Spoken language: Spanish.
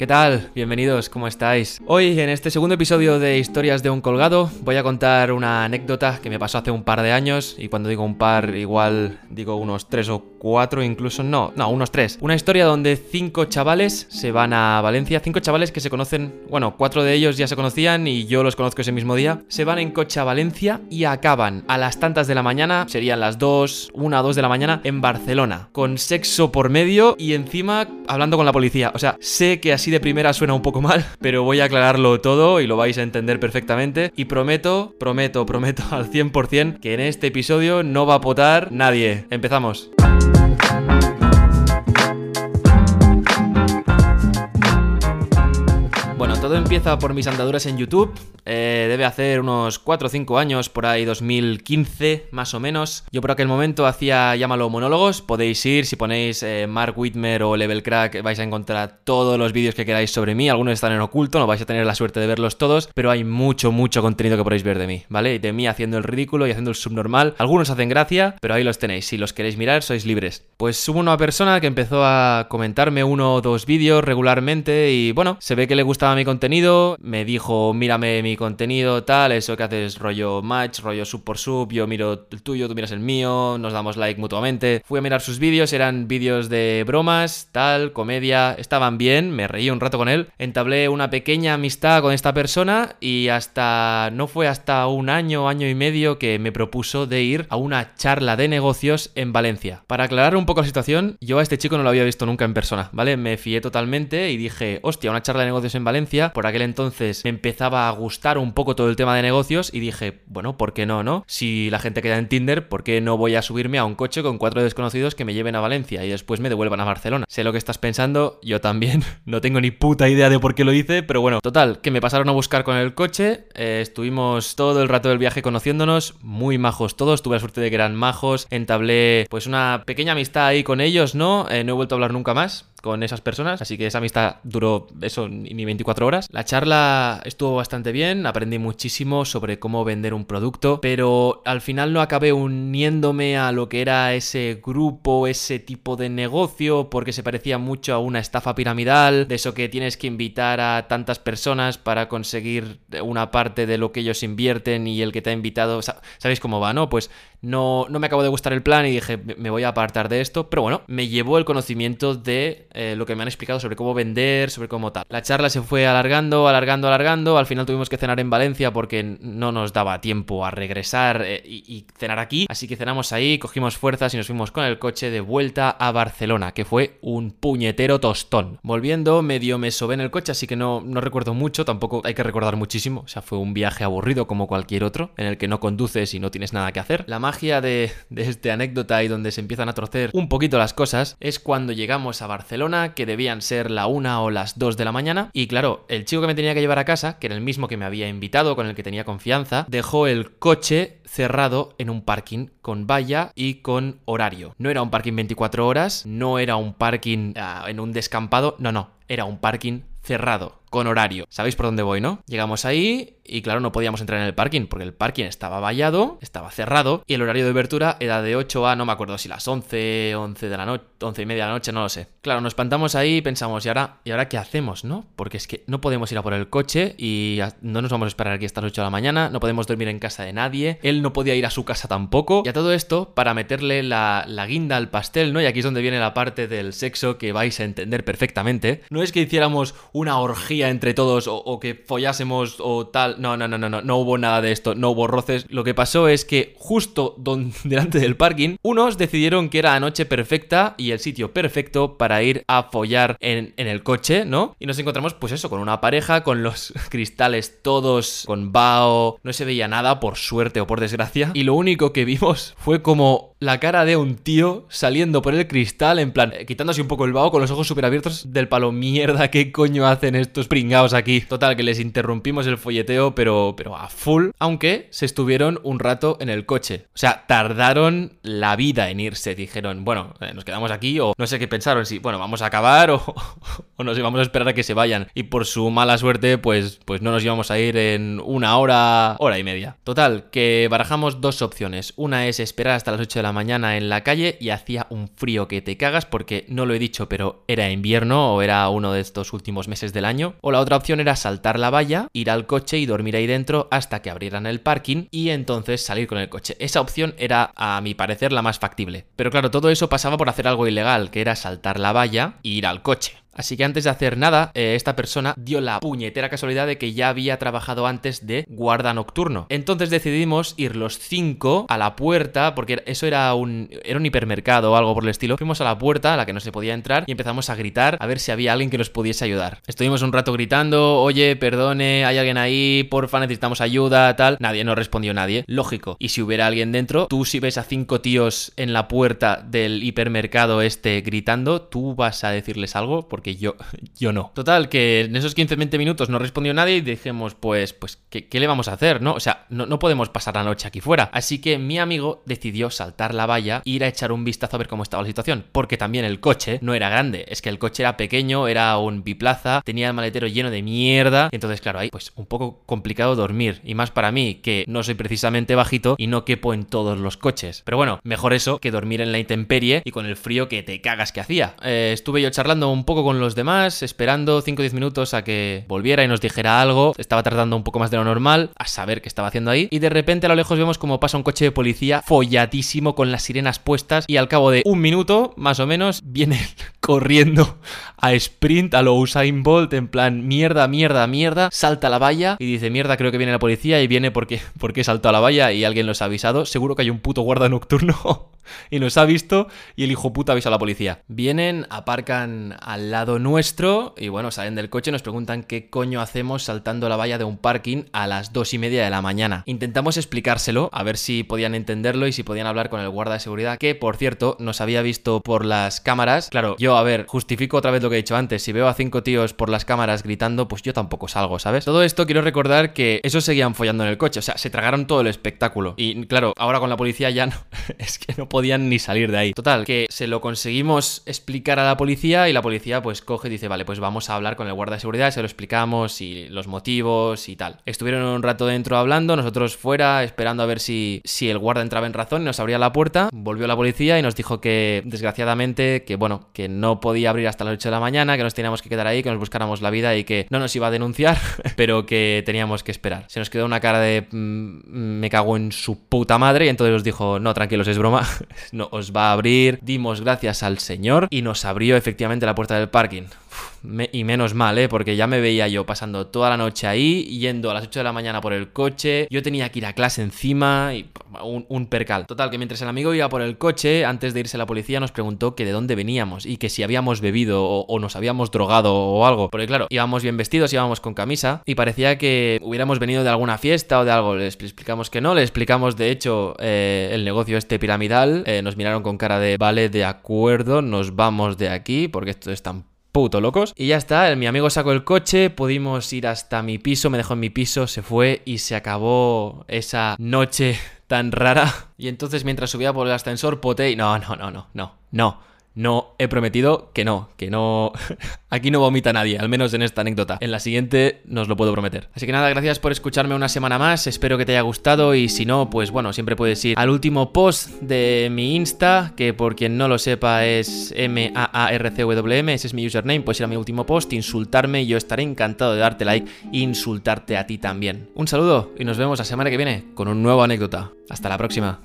¿Qué tal? Bienvenidos, ¿cómo estáis? Hoy, en este segundo episodio de Historias de un Colgado, voy a contar una anécdota que me pasó hace un par de años, y cuando digo un par, igual digo unos tres o cuatro, incluso no, no, unos tres. Una historia donde cinco chavales se van a Valencia, cinco chavales que se conocen, bueno, cuatro de ellos ya se conocían y yo los conozco ese mismo día, se van en coche a Valencia y acaban a las tantas de la mañana, serían las dos, una o dos de la mañana, en Barcelona, con sexo por medio y encima hablando con la policía. O sea, sé que así de primera suena un poco mal, pero voy a aclararlo todo y lo vais a entender perfectamente. Y prometo, prometo, prometo al 100% que en este episodio no va a potar nadie. Empezamos. Todo empieza por mis andaduras en YouTube. Eh, debe hacer unos 4 o 5 años, por ahí 2015 más o menos. Yo por aquel momento hacía, llámalo, monólogos. Podéis ir, si ponéis eh, Mark Whitmer o Level Crack, vais a encontrar todos los vídeos que queráis sobre mí. Algunos están en oculto, no vais a tener la suerte de verlos todos, pero hay mucho, mucho contenido que podéis ver de mí, ¿vale? De mí haciendo el ridículo y haciendo el subnormal. Algunos hacen gracia, pero ahí los tenéis. Si los queréis mirar, sois libres. Pues hubo una persona que empezó a comentarme uno o dos vídeos regularmente y bueno, se ve que le gustaba mi contenido, me dijo, mírame mi contenido, tal, eso que haces rollo match, rollo sub por sub, yo miro el tuyo, tú miras el mío, nos damos like mutuamente. Fui a mirar sus vídeos, eran vídeos de bromas, tal, comedia, estaban bien, me reí un rato con él, entablé una pequeña amistad con esta persona y hasta, no fue hasta un año, año y medio que me propuso de ir a una charla de negocios en Valencia. Para aclarar un poco la situación, yo a este chico no lo había visto nunca en persona, ¿vale? Me fié totalmente y dije, hostia, una charla de negocios en Valencia, por aquel entonces me empezaba a gustar un poco todo el tema de negocios y dije, bueno, ¿por qué no, no? Si la gente queda en Tinder, ¿por qué no voy a subirme a un coche con cuatro desconocidos que me lleven a Valencia y después me devuelvan a Barcelona? Sé lo que estás pensando, yo también, no tengo ni puta idea de por qué lo hice, pero bueno, total, que me pasaron a buscar con el coche, eh, estuvimos todo el rato del viaje conociéndonos, muy majos todos, tuve la suerte de que eran majos, entablé pues una pequeña amistad ahí con ellos, ¿no? Eh, no he vuelto a hablar nunca más, con esas personas, así que esa amistad duró eso ni 24 horas. La charla estuvo bastante bien, aprendí muchísimo sobre cómo vender un producto, pero al final no acabé uniéndome a lo que era ese grupo, ese tipo de negocio, porque se parecía mucho a una estafa piramidal, de eso que tienes que invitar a tantas personas para conseguir una parte de lo que ellos invierten y el que te ha invitado, ¿sabéis cómo va, no? Pues no, no me acabo de gustar el plan y dije, me voy a apartar de esto, pero bueno, me llevó el conocimiento de eh, lo que me han explicado sobre cómo vender, sobre cómo tal. La charla se fue alargando, alargando, alargando. Al final tuvimos que cenar en Valencia porque no nos daba tiempo a regresar eh, y, cenar aquí. Así que cenamos ahí, cogimos fuerzas y nos fuimos con el coche de vuelta a Barcelona, que fue un puñetero tostón. Volviendo, medio me sobé en el coche, así que no, no recuerdo mucho, tampoco hay que recordar muchísimo. O sea, fue un viaje aburrido como cualquier otro, en el que no conduces y no tienes nada que hacer. La magia de, esta anécdota y donde se empiezan a torcer un poquito las cosas es cuando llegamos a Barcelona que debían ser la una o las dos de la mañana. Y claro, el chico que me tenía que llevar a casa, que era el mismo que me había invitado, con el que tenía confianza, dejó el coche cerrado en un parking con valla y con horario. No era un parking 24 horas, no era un parking ah, en un descampado, no, no, era un parking cerrado, con horario. ¿Sabéis por dónde voy, no? Llegamos ahí y claro, no podíamos entrar en el parking porque el parking estaba vallado, estaba cerrado y el horario de abertura era de 8 a, no me acuerdo si las 11, 11 de la noche, 11 y media de la noche, no lo sé. Claro, nos espantamos ahí y pensamos, ¿y ahora, ¿y ahora qué hacemos, no? Porque es que no podemos ir a por el coche y no nos vamos a esperar aquí hasta las 8 de la mañana, no podemos dormir en casa de nadie, él no podía ir a su casa tampoco. Y a todo esto, para meterle la, la guinda al pastel, ¿no? Y aquí es donde viene la parte del sexo que vais a entender perfectamente. No es que hiciéramos una orgía entre todos o, que follásemos o tal, no, no, no, no, no, no hubo nada de esto, no hubo roces. Lo que pasó es que justo delante del parking, unos decidieron que era la noche perfecta y el sitio perfecto para ir a follar en, en el coche, ¿no? Y nos encontramos, pues eso, con una pareja, con los cristales todos con bao, no se veía nada, por suerte o por desgracia. Y lo único que vimos fue como la cara de un tío saliendo por el cristal, en plan, eh, quitándose un poco el vaho con los ojos súper abiertos del palo. Mierda, ¿qué coño hacen estos pringados aquí? Total, que les interrumpimos el folleteo, pero, pero a full, aunque se estuvieron un rato en el coche. O sea, tardaron la vida en irse. Dijeron, bueno, eh, nos quedamos aquí, o no sé qué pensaron, si, bueno, vamos a acabar o, o nos íbamos a esperar a que se vayan. Y por su mala suerte, pues, pues no nos íbamos a ir en una hora, hora y media. Total, que barajamos dos opciones. Una es esperar hasta las 8 de la mañana en la calle y hacía un frío que te cagas porque no lo he dicho, pero era invierno o era uno de estos últimos meses del año. O la otra opción era saltar la valla, ir al coche y dormir ahí dentro hasta que abrieran el parking y entonces salir con el coche. Esa opción era, a mi parecer, la más factible. Pero claro, todo eso pasaba por hacer algo ilegal, que era saltar la valla e ir al coche. Así que antes de hacer nada, eh, esta persona dio la puñetera casualidad de que ya había trabajado antes de guarda nocturno. Entonces decidimos ir los cinco a la puerta, porque eso era un, era un hipermercado o algo por el estilo. Fuimos a la puerta a la que no se podía entrar y empezamos a gritar a ver si había alguien que nos pudiese ayudar. Estuvimos un rato gritando, oye, perdone, hay alguien ahí, porfa, necesitamos ayuda, tal. Nadie, no respondió nadie. Lógico. Y si hubiera alguien dentro, tú si ves a cinco tíos en la puerta del hipermercado este gritando, tú vas a decirles algo yo, yo no. Total, que en esos 15-20 minutos no respondió nadie y dijimos, pues, pues, ¿qué, le vamos a hacer, no? O sea, no, no, podemos pasar la noche aquí fuera. Así que mi amigo decidió saltar la valla e ir a echar un vistazo a ver cómo estaba la situación. Porque también el coche no era grande, es que el coche era pequeño, era un biplaza, tenía el maletero lleno de mierda. Entonces, claro, ahí, pues, un poco complicado dormir. Y más para mí, que no soy precisamente bajito y no quepo en todos los coches. Pero bueno, mejor eso que dormir en la intemperie y con el frío que te cagas que hacía. Eh, estuve yo charlando un poco con los demás, esperando 5 o 10 minutos a que volviera y nos dijera algo. Estaba tardando un poco más de lo normal, a saber qué estaba haciendo ahí. Y de repente a lo lejos vemos como pasa un coche de policía folladísimo con las sirenas puestas. Y al cabo de un minuto, más o menos, viene corriendo a sprint a lo Usain Bolt en plan mierda, mierda, mierda, salta a la valla y dice mierda, creo que viene la policía y viene porque, porque saltó a la valla y alguien los ha avisado. Seguro que hay un puto guarda nocturno y nos ha visto y el hijo puta avisa a la policía. Vienen, aparcan al lado nuestro y bueno, salen del coche y nos preguntan qué coño hacemos saltando la valla de un parking a las dos y media de la mañana. Intentamos explicárselo, a ver si podían entenderlo y si podían hablar con el guarda de seguridad, que por cierto nos había visto por las cámaras. Claro, yo a ver, justifico otra vez lo que he dicho antes, si veo a cinco tíos por las cámaras gritando, pues yo tampoco salgo, ¿sabes? Todo esto quiero recordar que esos seguían follando en el coche, o sea, se tragaron todo el espectáculo. Y claro, ahora con la policía ya no, es que no podían ni salir de ahí. Total, que se lo conseguimos explicar a la policía y la policía pues coge y dice, vale, pues vamos a hablar con el guardia de seguridad, se lo explicamos y los motivos y tal. Estuvieron un rato dentro hablando, nosotros fuera esperando a ver si, si el guarda entraba en razón y nos abría la puerta, volvió la policía y nos dijo que desgraciadamente que bueno, que no podía abrir hasta las 8 de la mañana, que nos teníamos que quedar ahí, que nos buscáramos la vida y que no nos iba a denunciar, pero que teníamos que esperar. Se nos quedó una cara de mm, me cago en su puta madre y entonces nos dijo, no, tranquilos, es broma, no os va a abrir. Dimos gracias al Señor y nos abrió efectivamente la puerta del parking y menos mal, ¿eh? Porque ya me veía yo pasando toda la noche ahí, yendo a las 8 de la mañana por el coche, yo tenía que ir a clase encima y un, percal. Total, que mientras el amigo iba por el coche, antes de irse la policía nos preguntó que de dónde veníamos y que si habíamos bebido o, nos habíamos drogado o algo. Porque claro, íbamos bien vestidos, íbamos con camisa y parecía que hubiéramos venido de alguna fiesta o de algo. Les explicamos que no, le explicamos de hecho eh, el negocio este piramidal, eh, nos miraron con cara de vale, de acuerdo, nos vamos de aquí porque esto es tan puto locos. Y ya está, mi amigo sacó el coche, pudimos ir hasta mi piso, me dejó en mi piso, se fue y se acabó esa noche tan rara. Y entonces mientras subía por el ascensor poté y no, no, no, no, no, no. No, he prometido que no, que no... Aquí no vomita nadie, al menos en esta anécdota. En la siguiente nos lo puedo prometer. Así que nada, gracias por escucharme una semana más, espero que te haya gustado y si no, pues bueno, siempre puedes ir al último post de mi Insta, que por quien no lo sepa es M-A-A-R-C-W-M, ese es mi username, puedes ir a mi último post, insultarme y yo estaré encantado de darte like e insultarte a ti también. Un saludo y nos vemos la semana que viene con un nuevo anécdota. Hasta la próxima.